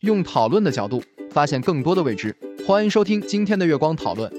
用讨论的角度发现更多的未知，欢迎收听今天的月光讨论。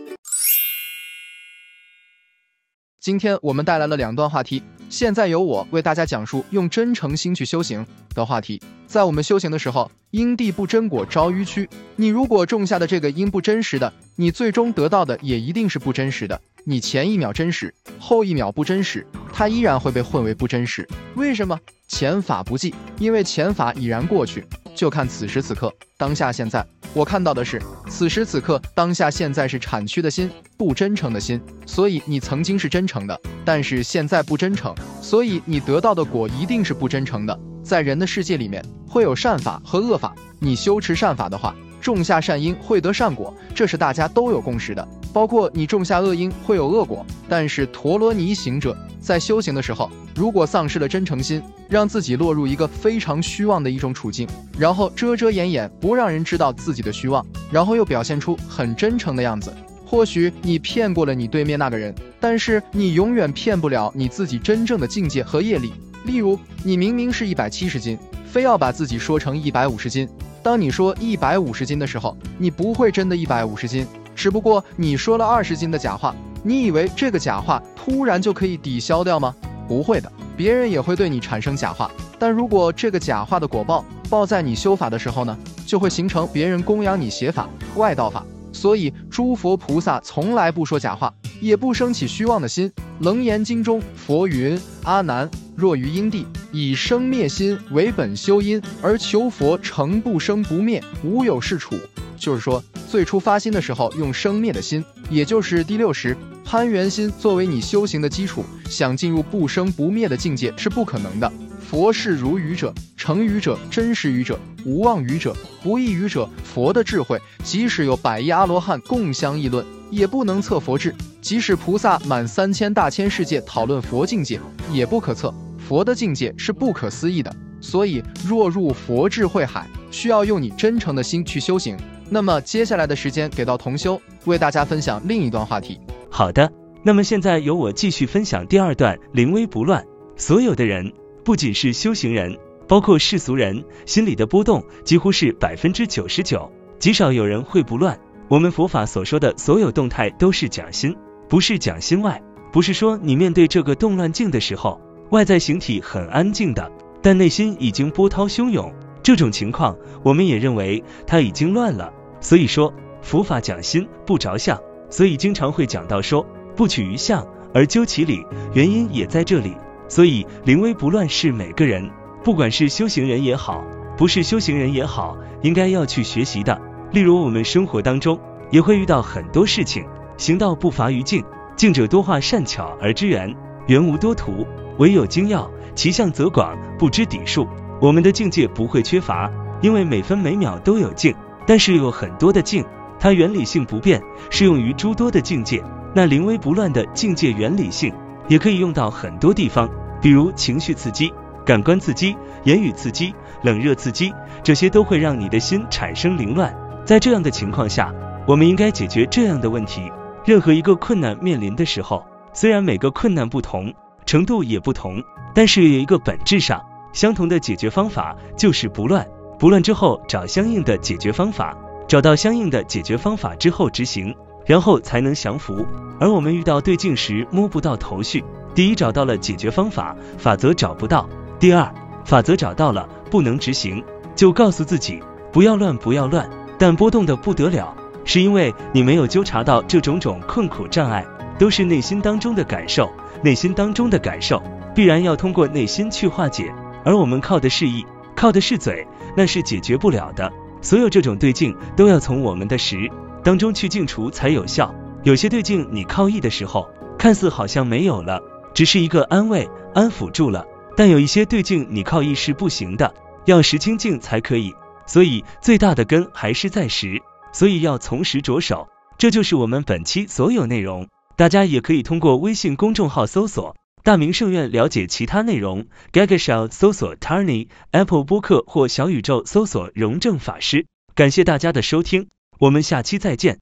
今天我们带来了两段话题，现在由我为大家讲述用真诚心去修行的话题。在我们修行的时候，因地不真果招淤区。你如果种下的这个因不真实的，你最终得到的也一定是不真实的。你前一秒真实，后一秒不真实，它依然会被混为不真实。为什么？前法不济，因为前法已然过去。就看此时此刻，当下现在，我看到的是此时此刻，当下现在是产区的心，不真诚的心。所以你曾经是真诚的，但是现在不真诚，所以你得到的果一定是不真诚的。在人的世界里面，会有善法和恶法。你修持善法的话，种下善因会得善果，这是大家都有共识的。包括你种下恶因会有恶果，但是陀罗尼行者在修行的时候，如果丧失了真诚心，让自己落入一个非常虚妄的一种处境，然后遮遮掩掩不让人知道自己的虚妄，然后又表现出很真诚的样子，或许你骗过了你对面那个人，但是你永远骗不了你自己真正的境界和业力。例如，你明明是一百七十斤，非要把自己说成一百五十斤。当你说一百五十斤的时候，你不会真的一百五十斤。只不过你说了二十斤的假话，你以为这个假话突然就可以抵消掉吗？不会的，别人也会对你产生假话。但如果这个假话的果报报在你修法的时候呢，就会形成别人供养你邪法、外道法。所以诸佛菩萨从来不说假话，也不生起虚妄的心。楞严经中佛云：阿难，若于因地以生灭心为本修因，而求佛成不生不灭，无有是处。就是说，最初发心的时候用生灭的心，也就是第六识攀缘心作为你修行的基础，想进入不生不灭的境界是不可能的。佛是如愚者，成愚者，真实愚者，无妄愚者，不异愚者。佛的智慧，即使有百亿阿罗汉共相议论，也不能测佛智；即使菩萨满三千大千世界讨论佛境界，也不可测。佛的境界是不可思议的。所以，若入佛智慧海，需要用你真诚的心去修行。那么接下来的时间给到同修，为大家分享另一段话题。好的，那么现在由我继续分享第二段，临危不乱。所有的人，不仅是修行人，包括世俗人，心里的波动几乎是百分之九十九，极少有人会不乱。我们佛法所说的所有动态都是讲心，不是讲心外，不是说你面对这个动乱境的时候，外在形体很安静的，但内心已经波涛汹涌。这种情况，我们也认为它已经乱了。所以说，佛法讲心不着相，所以经常会讲到说不取于相而究其理，原因也在这里。所以临危不乱是每个人，不管是修行人也好，不是修行人也好，应该要去学习的。例如我们生活当中也会遇到很多事情，行道不乏于境，境者多化善巧而知缘，缘无多途，唯有精要，其相则广，不知底数。我们的境界不会缺乏，因为每分每秒都有境。但是有很多的境，它原理性不变，适用于诸多的境界。那临危不乱的境界原理性，也可以用到很多地方，比如情绪刺激、感官刺激、言语刺激、冷热刺激，这些都会让你的心产生凌乱。在这样的情况下，我们应该解决这样的问题。任何一个困难面临的时候，虽然每个困难不同，程度也不同，但是有一个本质上相同的解决方法，就是不乱。不乱之后，找相应的解决方法，找到相应的解决方法之后执行，然后才能降服。而我们遇到对境时摸不到头绪，第一找到了解决方法，法则找不到；第二法则找到了，不能执行，就告诉自己不要乱，不要乱。但波动的不得了，是因为你没有纠察到这种种困苦障碍，都是内心当中的感受，内心当中的感受必然要通过内心去化解，而我们靠的是意，靠的是嘴，那是解决不了的。所有这种对境都要从我们的识当中去净除才有效。有些对境你靠意的时候，看似好像没有了，只是一个安慰、安抚住了；但有一些对境你靠意是不行的，要识清净才可以。所以最大的根还是在识，所以要从识着手。这就是我们本期所有内容。大家也可以通过微信公众号搜索“大明圣院”了解其他内容。Gagashow 搜索 Tarni，Apple 播客或小宇宙搜索“荣正法师”。感谢大家的收听，我们下期再见。